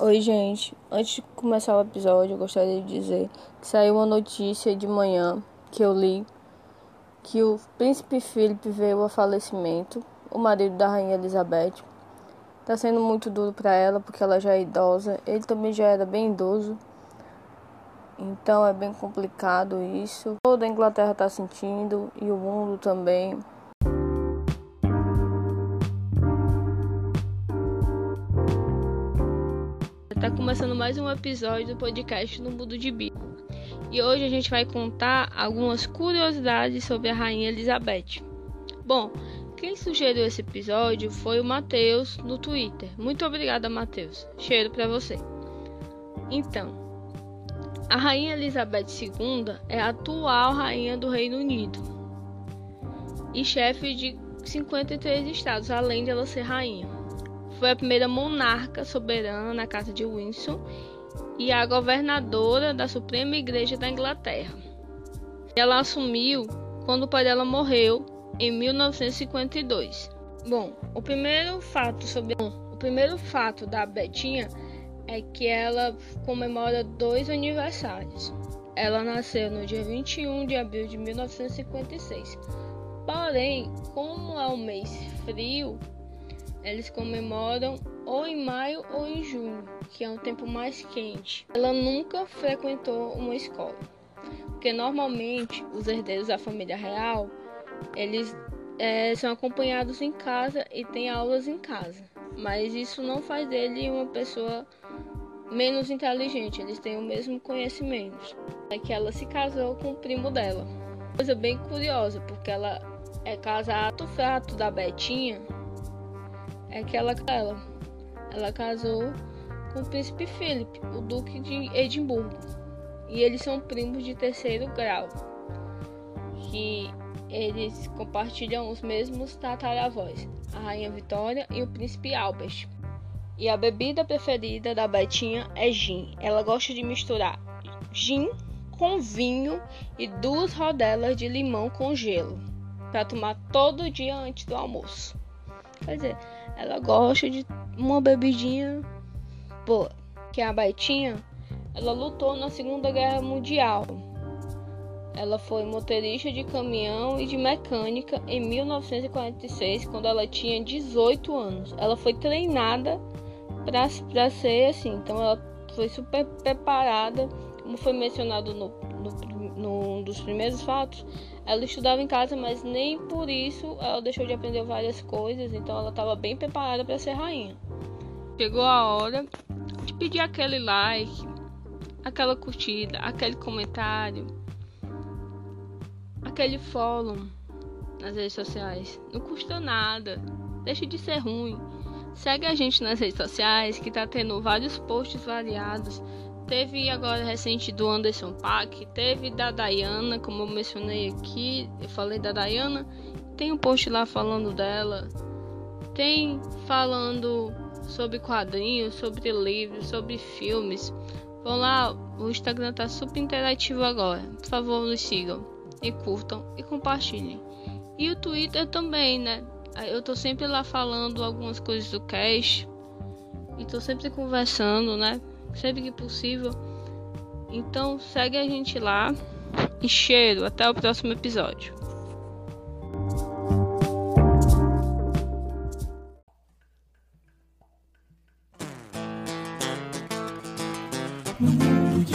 Oi, gente. Antes de começar o episódio, eu gostaria de dizer que saiu uma notícia de manhã que eu li que o príncipe Felipe veio a falecimento, o marido da rainha Elizabeth. Tá sendo muito duro para ela porque ela já é idosa, ele também já era bem idoso. Então é bem complicado isso. Toda a Inglaterra tá sentindo e o mundo também. Tá começando mais um episódio do podcast no Mundo de Bi. E hoje a gente vai contar algumas curiosidades sobre a Rainha Elizabeth. Bom, quem sugeriu esse episódio foi o Matheus no Twitter. Muito obrigada, Matheus. Cheiro para você. Então, a Rainha Elizabeth II é a atual rainha do Reino Unido e chefe de 53 estados, além de ela ser rainha. Foi a primeira monarca soberana na Casa de Windsor e a governadora da Suprema Igreja da Inglaterra. Ela assumiu quando o pai dela morreu em 1952. Bom, o primeiro fato sobre o primeiro fato da Betinha é que ela comemora dois aniversários. Ela nasceu no dia 21 de abril de 1956. Porém, como é um mês frio, eles comemoram ou em maio ou em junho, que é um tempo mais quente. Ela nunca frequentou uma escola, porque normalmente os herdeiros da família real eles é, são acompanhados em casa e têm aulas em casa, mas isso não faz dele uma pessoa menos inteligente. Eles têm o mesmo conhecimento. É que ela se casou com o primo dela. Coisa bem curiosa, porque ela é casada. O fato da Betinha é que ela, ela, ela casou com o príncipe Philip, o duque de Edimburgo. E eles são primos de terceiro grau, que eles compartilham os mesmos tataravós, a rainha Vitória e o príncipe Albert. E a bebida preferida da Betinha é gin. Ela gosta de misturar gin com vinho e duas rodelas de limão com gelo para tomar todo dia antes do almoço. Quer dizer, ela gosta de uma bebidinha boa. Que a Betinha, ela lutou na Segunda Guerra Mundial. Ela foi motorista de caminhão e de mecânica em 1946, quando ela tinha 18 anos. Ela foi treinada para ser assim, então ela foi super preparada, como foi mencionado no, no, no, dos primeiros fatos. Ela estudava em casa, mas nem por isso ela deixou de aprender várias coisas, então ela estava bem preparada para ser rainha. Chegou a hora de pedir aquele like, aquela curtida, aquele comentário, aquele follow nas redes sociais. Não custa nada, deixa de ser ruim. Segue a gente nas redes sociais que tá tendo vários posts variados Teve agora recente do Anderson Paak, teve da Dayana, como eu mencionei aqui, eu falei da Dayana, tem um post lá falando dela, tem falando sobre quadrinhos, sobre livros, sobre filmes. Vão lá, o Instagram tá super interativo agora. Por favor, nos sigam e curtam e compartilhem. E o Twitter também, né? Eu tô sempre lá falando algumas coisas do cast e tô sempre conversando, né? sempre que possível. Então segue a gente lá e cheiro. Até o próximo episódio. No mundo de